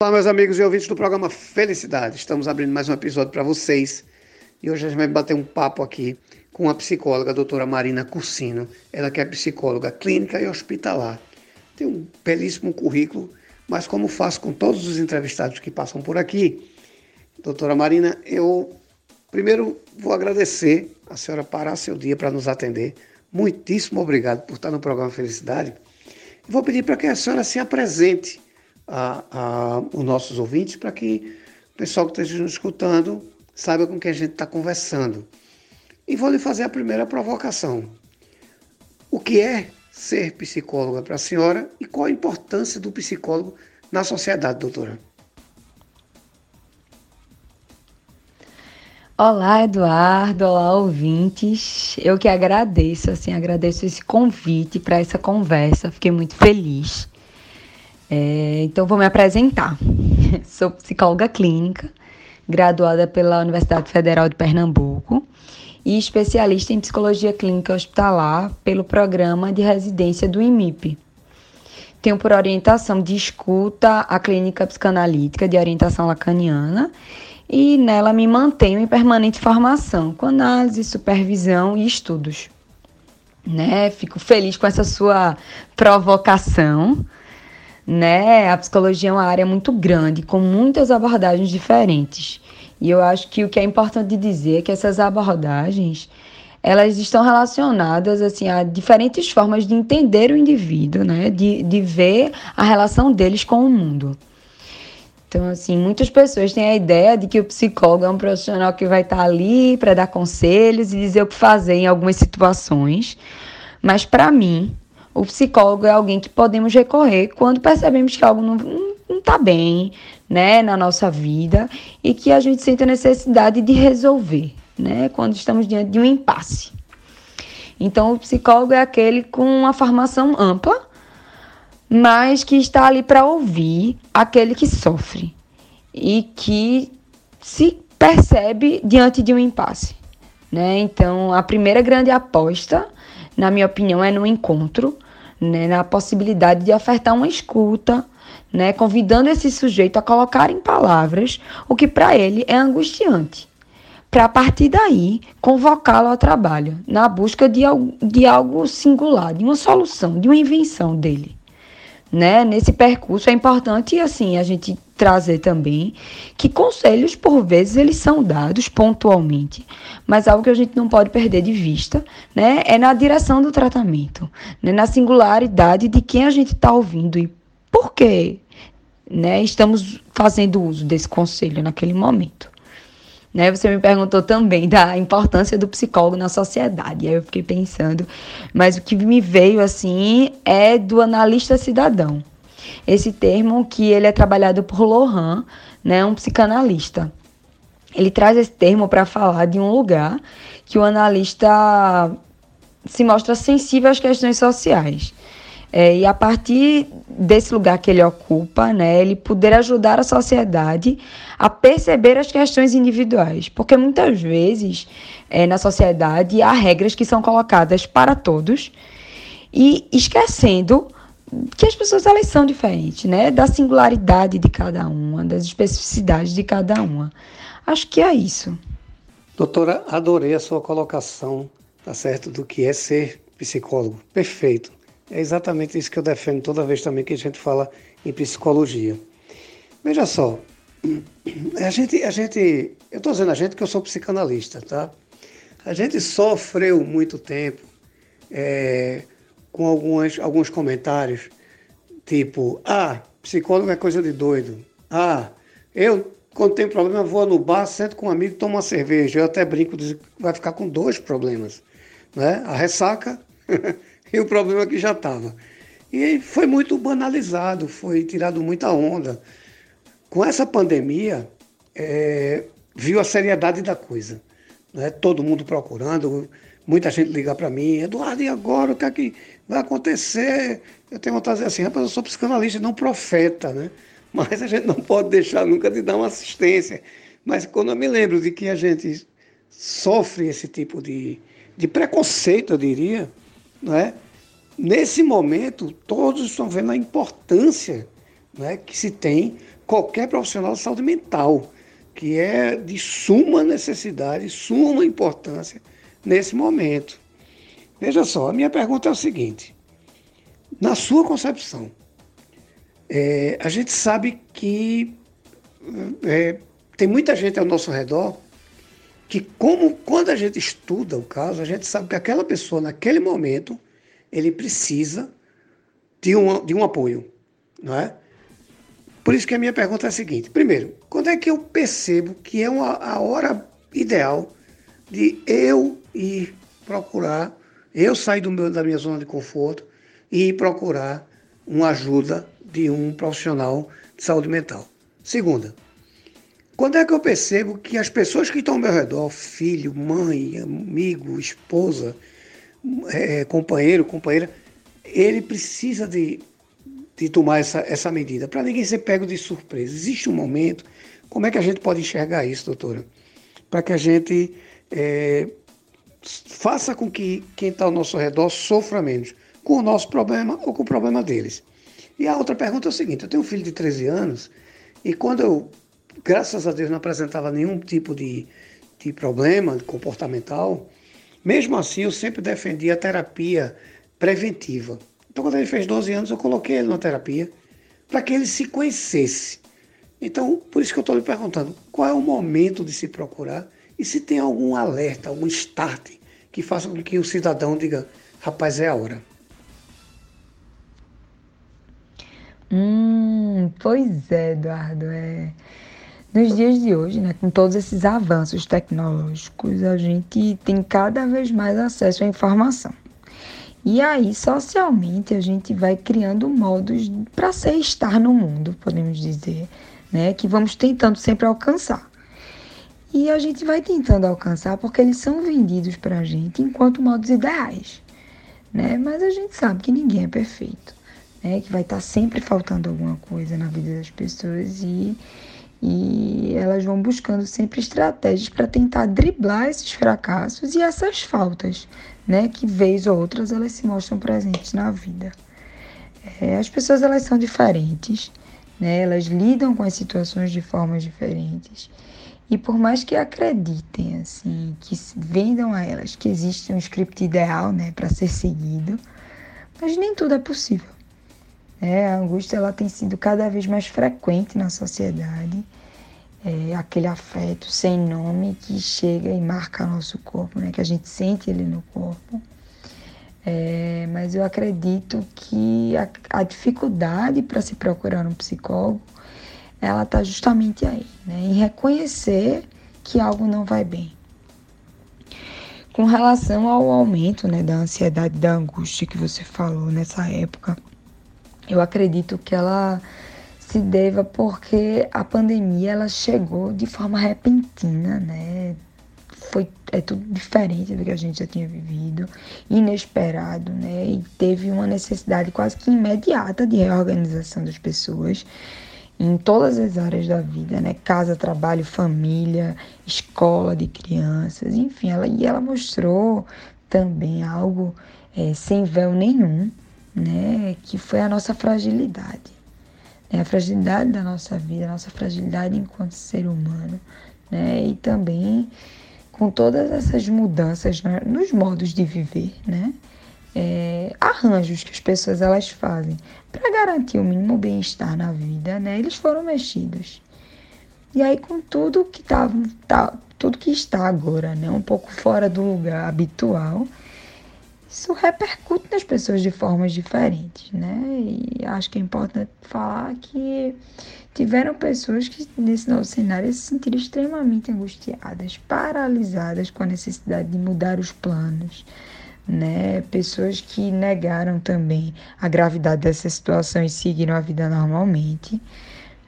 Olá, meus amigos e ouvintes do programa Felicidade. Estamos abrindo mais um episódio para vocês. E hoje a gente vai bater um papo aqui com a psicóloga, a doutora Marina Cursino. Ela que é psicóloga clínica e hospitalar. Tem um belíssimo currículo, mas como faço com todos os entrevistados que passam por aqui, doutora Marina, eu primeiro vou agradecer a senhora parar seu dia para nos atender. Muitíssimo obrigado por estar no programa Felicidade. Vou pedir para que a senhora se apresente a, a, os nossos ouvintes para que o pessoal que esteja nos escutando saiba com quem a gente está conversando. E vou lhe fazer a primeira provocação. O que é ser psicóloga para a senhora e qual a importância do psicólogo na sociedade, doutora? Olá, Eduardo. Olá, ouvintes. Eu que agradeço, assim, agradeço esse convite para essa conversa. Fiquei muito feliz. É, então, vou me apresentar. Sou psicóloga clínica, graduada pela Universidade Federal de Pernambuco e especialista em psicologia clínica hospitalar pelo programa de residência do IMIP. Tenho por orientação de escuta a clínica psicanalítica de orientação lacaniana e nela me mantenho em permanente formação, com análise, supervisão e estudos. Né? Fico feliz com essa sua provocação né? A psicologia é uma área muito grande, com muitas abordagens diferentes. E eu acho que o que é importante dizer é que essas abordagens elas estão relacionadas assim a diferentes formas de entender o indivíduo, né? De, de ver a relação deles com o mundo. Então, assim, muitas pessoas têm a ideia de que o psicólogo é um profissional que vai estar ali para dar conselhos e dizer o que fazer em algumas situações. Mas, para mim, o psicólogo é alguém que podemos recorrer quando percebemos que algo não está bem né, na nossa vida e que a gente sente a necessidade de resolver, né, quando estamos diante de um impasse. Então, o psicólogo é aquele com uma formação ampla, mas que está ali para ouvir aquele que sofre e que se percebe diante de um impasse. Né? Então, a primeira grande aposta, na minha opinião, é no encontro né, na possibilidade de ofertar uma escuta, né, convidando esse sujeito a colocar em palavras o que para ele é angustiante, para a partir daí convocá-lo ao trabalho, na busca de, de algo singular, de uma solução, de uma invenção dele né? Nesse percurso é importante assim a gente trazer também que conselhos por vezes eles são dados pontualmente, mas algo que a gente não pode perder de vista, né? É na direção do tratamento, né? Na singularidade de quem a gente está ouvindo e por que, né? Estamos fazendo uso desse conselho naquele momento. Né? Você me perguntou também da importância do psicólogo na sociedade. Aí eu fiquei pensando, mas o que me veio assim é do analista cidadão. Esse termo que ele é trabalhado por Lohan, né, um psicanalista. Ele traz esse termo para falar de um lugar que o analista se mostra sensível às questões sociais. É, e a partir desse lugar que ele ocupa, né, ele poder ajudar a sociedade a perceber as questões individuais. Porque muitas vezes é, na sociedade há regras que são colocadas para todos e esquecendo que as pessoas elas são diferentes, né? Da singularidade de cada uma, das especificidades de cada uma. Acho que é isso. Doutora, adorei a sua colocação, tá certo, do que é ser psicólogo. Perfeito. É exatamente isso que eu defendo toda vez também que a gente fala em psicologia. Veja só, a gente, a gente, eu estou dizendo a gente que eu sou psicanalista, tá? A gente sofreu muito tempo é, com algumas, alguns comentários, tipo, ah, psicólogo é coisa de doido. Ah, eu, quando tem problema, vou no bar, sento com um amigo, tomo uma cerveja. Eu até brinco, vai ficar com dois problemas. Né? A ressaca e o problema que já estava. E foi muito banalizado, foi tirado muita onda. Com essa pandemia, é, viu a seriedade da coisa. Né? Todo mundo procurando, muita gente ligar para mim, Eduardo, e agora o que é que vai acontecer? Eu tenho vontade de dizer assim, rapaz, eu sou psicanalista, não profeta, né? Mas a gente não pode deixar nunca de dar uma assistência. Mas quando eu me lembro de que a gente sofre esse tipo de, de preconceito, eu diria, né? Nesse momento, todos estão vendo a importância né, que se tem qualquer profissional de saúde mental, que é de suma necessidade, suma importância nesse momento. Veja só, a minha pergunta é o seguinte: na sua concepção, é, a gente sabe que é, tem muita gente ao nosso redor que, como quando a gente estuda o caso, a gente sabe que aquela pessoa, naquele momento, ele precisa de um, de um apoio, não é? Por isso que a minha pergunta é a seguinte: primeiro, quando é que eu percebo que é uma, a hora ideal de eu ir procurar, eu sair do meu, da minha zona de conforto e ir procurar uma ajuda de um profissional de saúde mental? Segunda, quando é que eu percebo que as pessoas que estão ao meu redor, filho, mãe, amigo, esposa, é, companheiro, companheira, ele precisa de, de tomar essa, essa medida, para ninguém ser pego de surpresa. Existe um momento, como é que a gente pode enxergar isso, doutora? Para que a gente é, faça com que quem está ao nosso redor sofra menos, com o nosso problema ou com o problema deles. E a outra pergunta é o seguinte: eu tenho um filho de 13 anos e quando eu graças a Deus, não apresentava nenhum tipo de, de problema comportamental, mesmo assim eu sempre defendi a terapia preventiva. Então, quando ele fez 12 anos, eu coloquei ele na terapia para que ele se conhecesse. Então, por isso que eu estou lhe perguntando, qual é o momento de se procurar e se tem algum alerta, algum start que faça com que o cidadão diga, rapaz, é a hora. Hum, pois é, Eduardo, é... Nos dias de hoje, né, com todos esses avanços tecnológicos, a gente tem cada vez mais acesso à informação. E aí, socialmente, a gente vai criando modos para ser estar no mundo, podemos dizer, né, que vamos tentando sempre alcançar. E a gente vai tentando alcançar porque eles são vendidos para a gente enquanto modos ideais, né? Mas a gente sabe que ninguém é perfeito, né? Que vai estar tá sempre faltando alguma coisa na vida das pessoas e e elas vão buscando sempre estratégias para tentar driblar esses fracassos e essas faltas, né, que vez ou outras elas se mostram presentes na vida. É, as pessoas elas são diferentes, né, elas lidam com as situações de formas diferentes. E por mais que acreditem, assim, que vendam a elas que existe um script ideal, né, para ser seguido, mas nem tudo é possível. É, a angústia ela tem sido cada vez mais frequente na sociedade. É aquele afeto sem nome que chega e marca nosso corpo, né? que a gente sente ele no corpo. É, mas eu acredito que a, a dificuldade para se procurar um psicólogo, ela está justamente aí, né? em reconhecer que algo não vai bem. Com relação ao aumento né, da ansiedade, da angústia que você falou nessa época, eu acredito que ela se deva porque a pandemia ela chegou de forma repentina, né? Foi é tudo diferente do que a gente já tinha vivido, inesperado, né? E teve uma necessidade quase que imediata de reorganização das pessoas em todas as áreas da vida, né? Casa, trabalho, família, escola de crianças, enfim, ela e ela mostrou também algo é, sem véu nenhum né, que foi a nossa fragilidade. Né, a fragilidade da nossa vida, a nossa fragilidade enquanto ser humano, né, e também com todas essas mudanças nos modos de viver, né, é, arranjos que as pessoas elas fazem para garantir o mínimo bem-estar na vida, né, eles foram mexidos. E aí com tudo que tá, tá tudo que está agora, né, um pouco fora do lugar habitual, isso repercute nas pessoas de formas diferentes, né? E acho que é importante falar que tiveram pessoas que nesse novo cenário se sentiram extremamente angustiadas, paralisadas com a necessidade de mudar os planos, né? Pessoas que negaram também a gravidade dessa situação e seguiram a vida normalmente.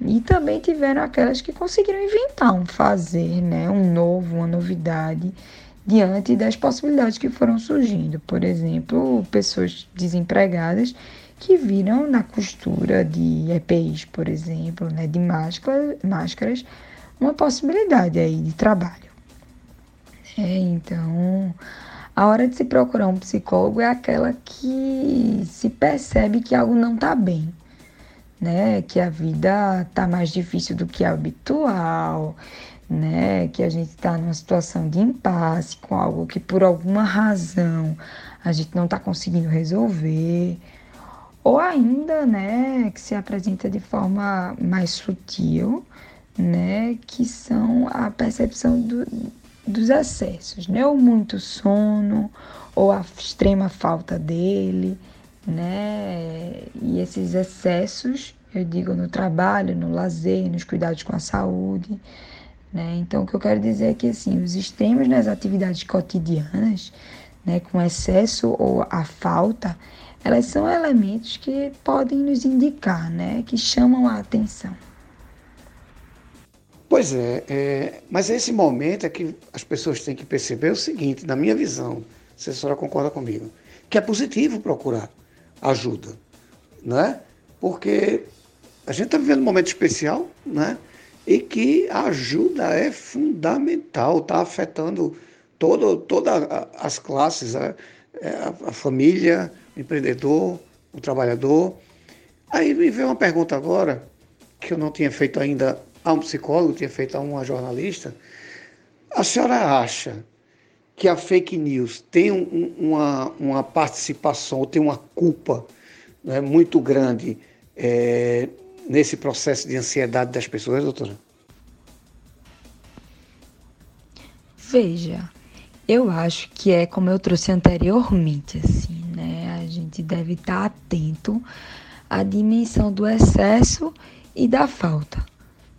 E também tiveram aquelas que conseguiram inventar um fazer, né? Um novo, uma novidade diante das possibilidades que foram surgindo. Por exemplo, pessoas desempregadas que viram na costura de EPIs, por exemplo, né, de máscara, máscaras, uma possibilidade aí de trabalho. É, então, a hora de se procurar um psicólogo é aquela que se percebe que algo não está bem. né? Que a vida tá mais difícil do que a habitual, né? Que a gente está numa situação de impasse com algo que por alguma razão a gente não está conseguindo resolver, ou ainda, né, que se apresenta de forma mais sutil, né, que são a percepção do, dos excessos, né, ou muito sono, ou a extrema falta dele, né, e esses excessos, eu digo no trabalho, no lazer, nos cuidados com a saúde, né, então o que eu quero dizer é que, assim, os extremos nas atividades cotidianas, né, com excesso ou a falta, elas são elementos que podem nos indicar, né, que chamam a atenção. Pois é, é, mas esse momento é que as pessoas têm que perceber o seguinte, na minha visão, se a senhora concorda comigo, que é positivo procurar ajuda, né? Porque a gente está vivendo um momento especial, né? E que a ajuda é fundamental, está afetando todo, todas as classes, a, é, a, a família, o empreendedor, o trabalhador. Aí me veio uma pergunta agora, que eu não tinha feito ainda a um psicólogo, tinha feito a uma jornalista. A senhora acha que a fake news tem um, uma, uma participação, tem uma culpa né, muito grande é, nesse processo de ansiedade das pessoas, doutora? Veja, eu acho que é como eu trouxe anteriormente, assim, né? A gente deve estar atento à dimensão do excesso e da falta.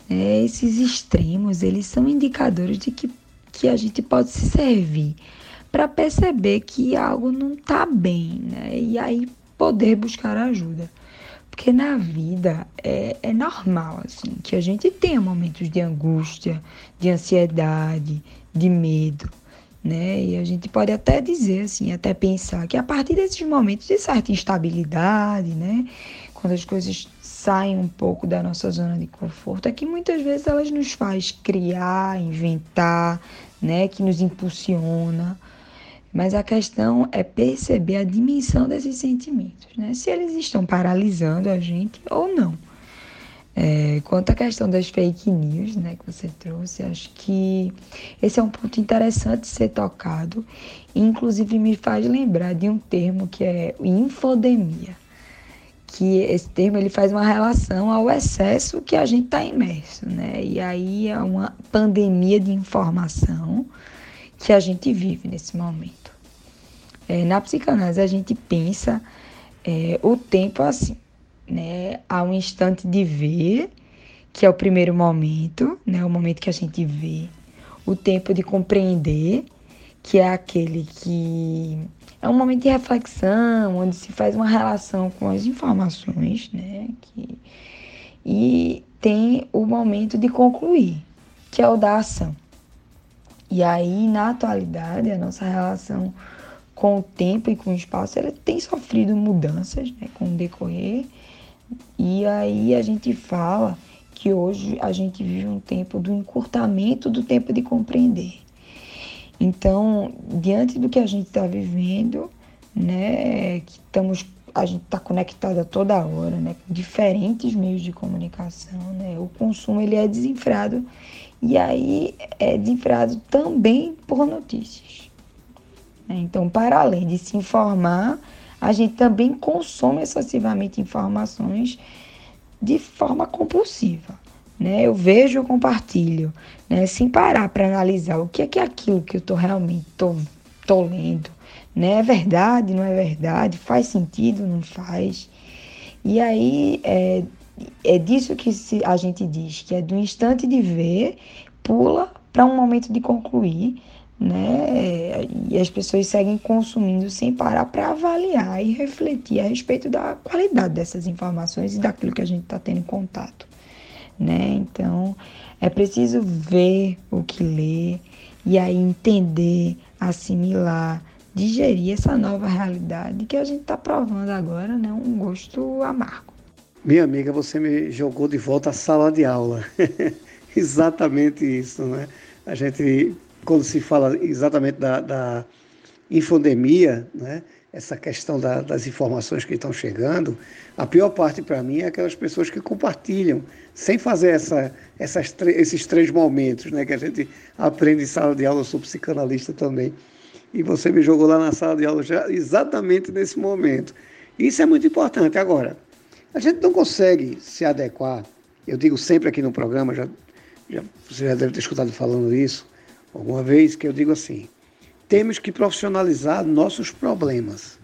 É, esses extremos, eles são indicadores de que, que a gente pode se servir para perceber que algo não está bem, né? E aí poder buscar ajuda. Porque na vida é, é normal, assim, que a gente tenha momentos de angústia, de ansiedade, de medo né? E a gente pode até dizer assim, até pensar que a partir desses momentos de certa instabilidade, né, quando as coisas saem um pouco da nossa zona de conforto, é que muitas vezes elas nos faz criar, inventar, né, que nos impulsiona. Mas a questão é perceber a dimensão desses sentimentos, né? Se eles estão paralisando a gente ou não. É, quanto à questão das fake news, né, que você trouxe, acho que esse é um ponto interessante de ser tocado. Inclusive me faz lembrar de um termo que é infodemia, que esse termo ele faz uma relação ao excesso que a gente está imerso, né? E aí é uma pandemia de informação que a gente vive nesse momento. É, na psicanálise a gente pensa é, o tempo assim né, a um instante de ver, que é o primeiro momento, né, o momento que a gente vê, o tempo de compreender, que é aquele que é um momento de reflexão, onde se faz uma relação com as informações, né, que, e tem o momento de concluir, que é o da ação. E aí, na atualidade, a nossa relação com o tempo e com o espaço, ela tem sofrido mudanças né, com o decorrer e aí a gente fala que hoje a gente vive um tempo do encurtamento do tempo de compreender. Então, diante do que a gente está vivendo, né, que estamos, a gente está conectada toda hora, né, com diferentes meios de comunicação, né, o consumo ele é desenfreado e aí é desenfreado também por notícias. Então, para além de se informar, a gente também consome excessivamente informações de forma compulsiva. Né? Eu vejo, eu compartilho, né? sem parar para analisar o que é que é aquilo que eu estou realmente tô, tô lendo. Né? É verdade, não é verdade? Faz sentido, não faz? E aí é, é disso que a gente diz, que é do instante de ver, pula para um momento de concluir né? E as pessoas seguem consumindo sem parar para avaliar e refletir a respeito da qualidade dessas informações e daquilo que a gente está tendo contato, né? Então é preciso ver o que lê e aí entender, assimilar, digerir essa nova realidade que a gente está provando agora, né? Um gosto amargo. Minha amiga, você me jogou de volta à sala de aula. Exatamente isso, né? A gente quando se fala exatamente da, da infodemia, né, essa questão da, das informações que estão chegando, a pior parte para mim é aquelas pessoas que compartilham, sem fazer essa, essas, esses três momentos, né, que a gente aprende em sala de aula, eu sou psicanalista também. E você me jogou lá na sala de aula já exatamente nesse momento. Isso é muito importante. Agora, a gente não consegue se adequar, eu digo sempre aqui no programa, já, já, você já deve ter escutado falando isso alguma vez, que eu digo assim, temos que profissionalizar nossos problemas,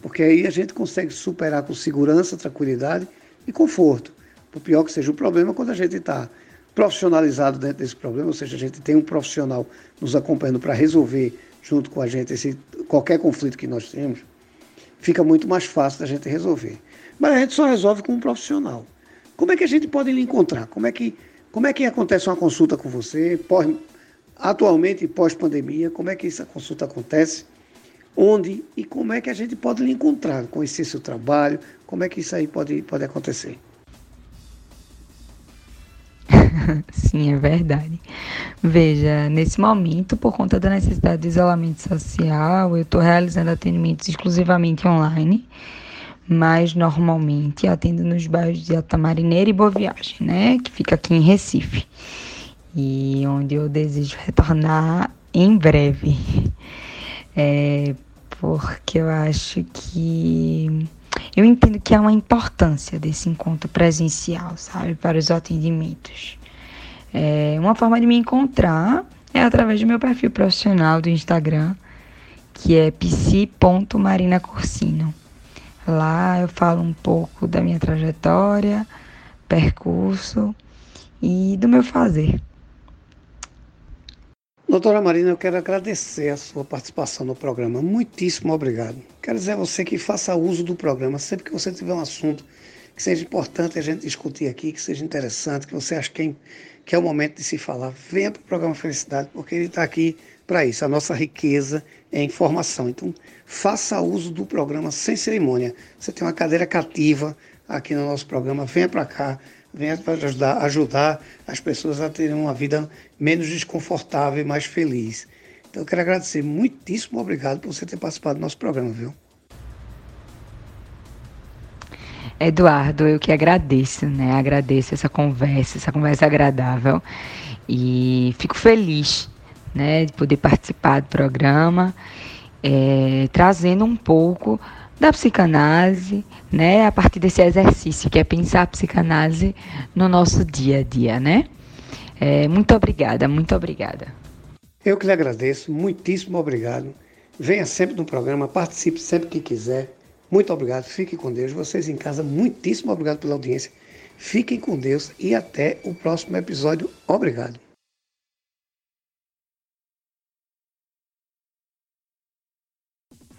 porque aí a gente consegue superar com segurança, tranquilidade e conforto. Por pior que seja o problema, quando a gente está profissionalizado dentro desse problema, ou seja, a gente tem um profissional nos acompanhando para resolver junto com a gente esse, qualquer conflito que nós temos, fica muito mais fácil da gente resolver. Mas a gente só resolve com um profissional. Como é que a gente pode lhe encontrar? Como é que, como é que acontece uma consulta com você? Pós, atualmente, pós-pandemia, como é que essa consulta acontece? Onde e como é que a gente pode lhe encontrar, conhecer seu trabalho, como é que isso aí pode, pode acontecer? Sim, é verdade. Veja, nesse momento, por conta da necessidade de isolamento social, eu estou realizando atendimentos exclusivamente online, mas normalmente atendo nos bairros de Altamarineira e Boa Viagem, né? Que fica aqui em Recife e onde eu desejo retornar em breve. É, porque eu acho que eu entendo que há uma importância desse encontro presencial, sabe, para os atendimentos. É, uma forma de me encontrar é através do meu perfil profissional do Instagram, que é psi.marinacursino. Lá eu falo um pouco da minha trajetória, percurso e do meu fazer. Doutora Marina, eu quero agradecer a sua participação no programa. Muitíssimo obrigado. Quero dizer a você que faça uso do programa sempre que você tiver um assunto que seja importante a gente discutir aqui, que seja interessante, que você acha que é, que é o momento de se falar. Venha para o programa Felicidade, porque ele está aqui para isso. A nossa riqueza é informação. Então, faça uso do programa sem cerimônia. Você tem uma cadeira cativa aqui no nosso programa, venha para cá venha para ajudar, ajudar as pessoas a terem uma vida menos desconfortável e mais feliz. Então eu quero agradecer muitíssimo obrigado por você ter participado do nosso programa, viu? Eduardo, eu que agradeço, né? Agradeço essa conversa, essa conversa agradável e fico feliz, né, de poder participar do programa, é, trazendo um pouco da psicanálise, né, a partir desse exercício que é pensar a psicanálise no nosso dia a dia, né? É, muito obrigada, muito obrigada. Eu que lhe agradeço, muitíssimo obrigado. Venha sempre no programa, participe sempre que quiser. Muito obrigado, fique com Deus. Vocês em casa, muitíssimo obrigado pela audiência. Fiquem com Deus e até o próximo episódio. Obrigado.